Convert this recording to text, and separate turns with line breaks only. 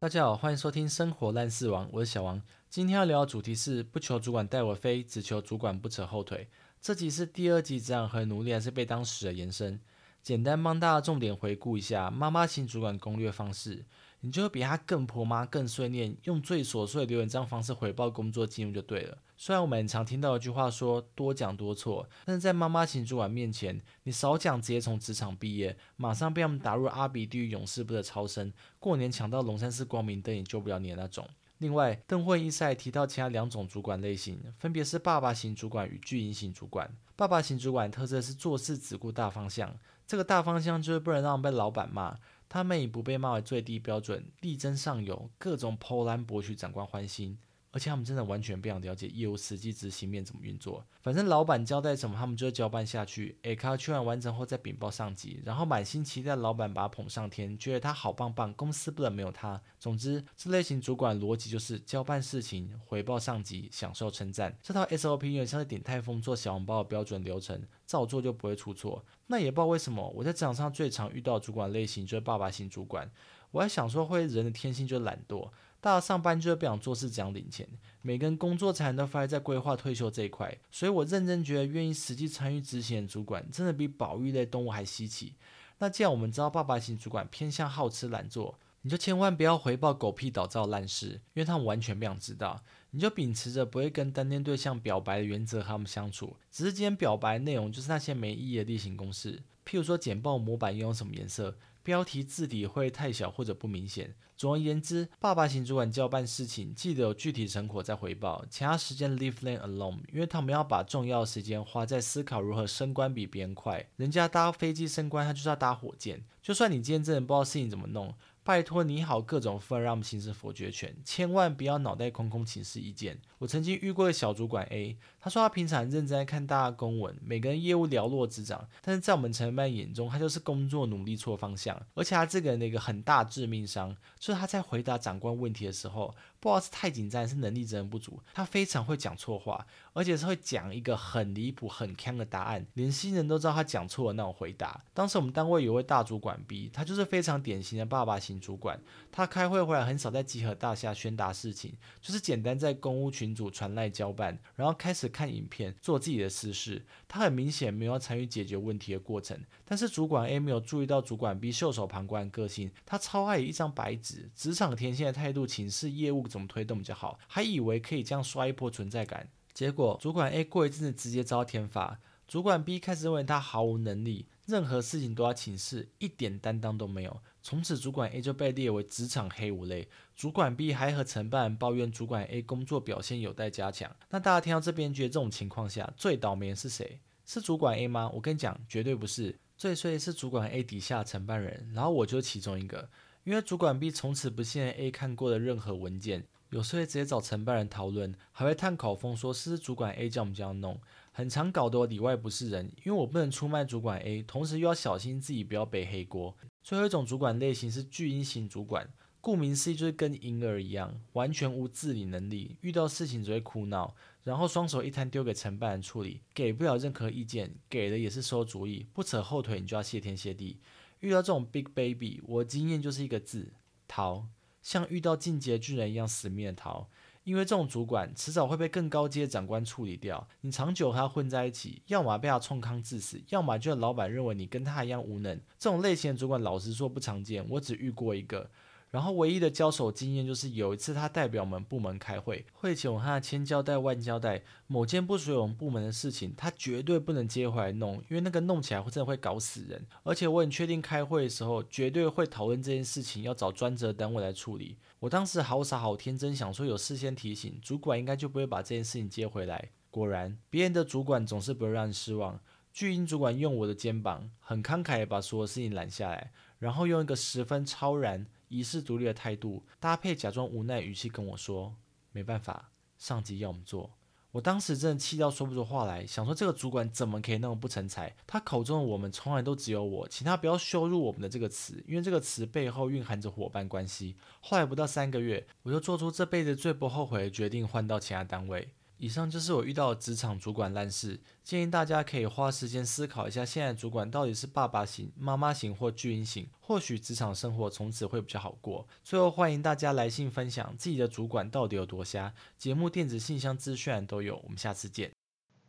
大家好，欢迎收听《生活烂事王》，我是小王。今天要聊的主题是不求主管带我飞，只求主管不扯后腿。这集是第二集，职场和努力还是被当时的延伸。简单帮大家重点回顾一下妈妈型主管攻略方式，你就会比他更婆妈、更碎念，用最琐碎的留言这样方式回报工作进度就对了。虽然我们很常听到一句话说多讲多错，但是在妈妈型主管面前，你少讲，直接从职场毕业，马上被他们打入阿比地狱勇士部的超生，过年抢到龙山寺光明灯也救不了你的那种。另外，邓慧一赛提到其他两种主管类型，分别是爸爸型主管与巨婴型主管。爸爸型主管特色是做事只顾大方向，这个大方向就是不能让被老板骂，他们以不被骂为最低标准，力争上游，各种破烂博取长官欢心。而且他们真的完全不想了解业务实际执行面怎么运作，反正老板交代什么，他们就交办下去。A 卡去完完成后再禀报上级，然后满心期待老板把他捧上天，觉得他好棒棒，公司不能没有他。总之，这类型主管逻辑就是交办事情，回报上级，享受称赞。这套 SOP 有点像是点泰丰做小红包的标准流程，照做就不会出错。那也不知道为什么，我在职场上最常遇到主管类型就是爸爸型主管。我还想说，会人的天性就是懒惰。大家上班就是不想做事，只想领钱。每个人工作才能都发在规划退休这一块，所以我认真觉得，愿意实际参与执行的主管，真的比保育类动物还稀奇。那既然我们知道爸爸型主管偏向好吃懒做，你就千万不要回报狗屁倒灶烂事，因为他们完全不想知道。你就秉持着不会跟单恋对象表白的原则和他们相处，只是今天表白内容就是那些没意义的例行公事，譬如说简报模板用什么颜色。标题字体会太小或者不明显。总而言之，爸爸型主管交办事情，记得有具体成果再回报，其他时间 leave them alone，因为他们要把重要时间花在思考如何升官比别人快。人家搭飞机升官，他就是要搭火箭。就算你今天真的不知道事情怎么弄。拜托你好，各种份让行使否决权，千万不要脑袋空空请示意见。我曾经遇过的小主管 A，他说他平常认真在看大家公文，每个人业务寥落指掌，但是在我们承办眼中，他就是工作努力错方向。而且他这个人的一个很大致命伤，就是他在回答长官问题的时候，不知道是太紧张是能力真的不足，他非常会讲错话，而且是会讲一个很离谱、很坑的答案，连新人都知道他讲错了那种回答。当时我们单位有位大主管 B，他就是非常典型的爸爸型。主管他开会回来很少在集合大厦宣达事情，就是简单在公务群组传赖交办，然后开始看影片做自己的私事。他很明显没有参与解决问题的过程。但是主管 A 没有注意到主管 B 袖手旁观个性，他超爱一张白纸，职场天线的态度，请示业务怎么推动比较好，还以为可以这样刷一波存在感。结果主管 A 过一阵子直接遭天罚，主管 B 开始认为他毫无能力。任何事情都要请示，一点担当都没有。从此，主管 A 就被列为职场黑五类。主管 B 还和承办人抱怨主管 A 工作表现有待加强。那大家听到这边，觉得这种情况下最倒霉的是谁？是主管 A 吗？我跟你讲，绝对不是。最衰是主管 A 底下承办人，然后我就是其中一个。因为主管 B 从此不信任 A 看过的任何文件。有时会直接找承办人讨论，还会探口风说是主管 A 叫我们这样弄，很常搞得我里外不是人。因为我不能出卖主管 A，同时又要小心自己不要背黑锅。最后一种主管类型是巨婴型主管，顾名思义就是跟婴儿一样，完全无自理能力，遇到事情只会哭闹，然后双手一摊丢给承办人处理，给不了任何意见，给的也是馊主意，不扯后腿你就要谢天谢地。遇到这种 big baby，我经验就是一个字：逃。像遇到进阶巨人一样死命的逃，因为这种主管迟早会被更高阶的长官处理掉。你长久和他混在一起，要么被他冲康致死，要么就是老板认为你跟他一样无能。这种类型的主管，老实说不常见，我只遇过一个。然后唯一的交手经验就是有一次他代表我们部门开会，会前我和他千交代万交代，某件不属于我们部门的事情，他绝对不能接回来弄，因为那个弄起来会真的会搞死人。而且我很确定开会的时候绝对会讨论这件事情，要找专责单位来处理。我当时好傻好天真，想说有事先提醒，主管应该就不会把这件事情接回来。果然，别人的主管总是不会让人失望。巨婴主管用我的肩膀，很慷慨地把所有事情揽下来，然后用一个十分超然。仪式独立的态度，搭配假装无奈语气跟我说：“没办法，上级要我们做。”我当时真的气到说不出话来，想说这个主管怎么可以那么不成才？他口中的我们从来都只有我，请他不要羞辱我们的这个词，因为这个词背后蕴含着伙伴关系。后来不到三个月，我就做出这辈子最不后悔的决定，换到其他单位。以上就是我遇到职场主管烂事，建议大家可以花时间思考一下，现在主管到底是爸爸型、妈妈型或巨婴型，或许职场生活从此会比较好过。最后欢迎大家来信分享自己的主管到底有多瞎，节目电子信箱资讯都有，我们下次见。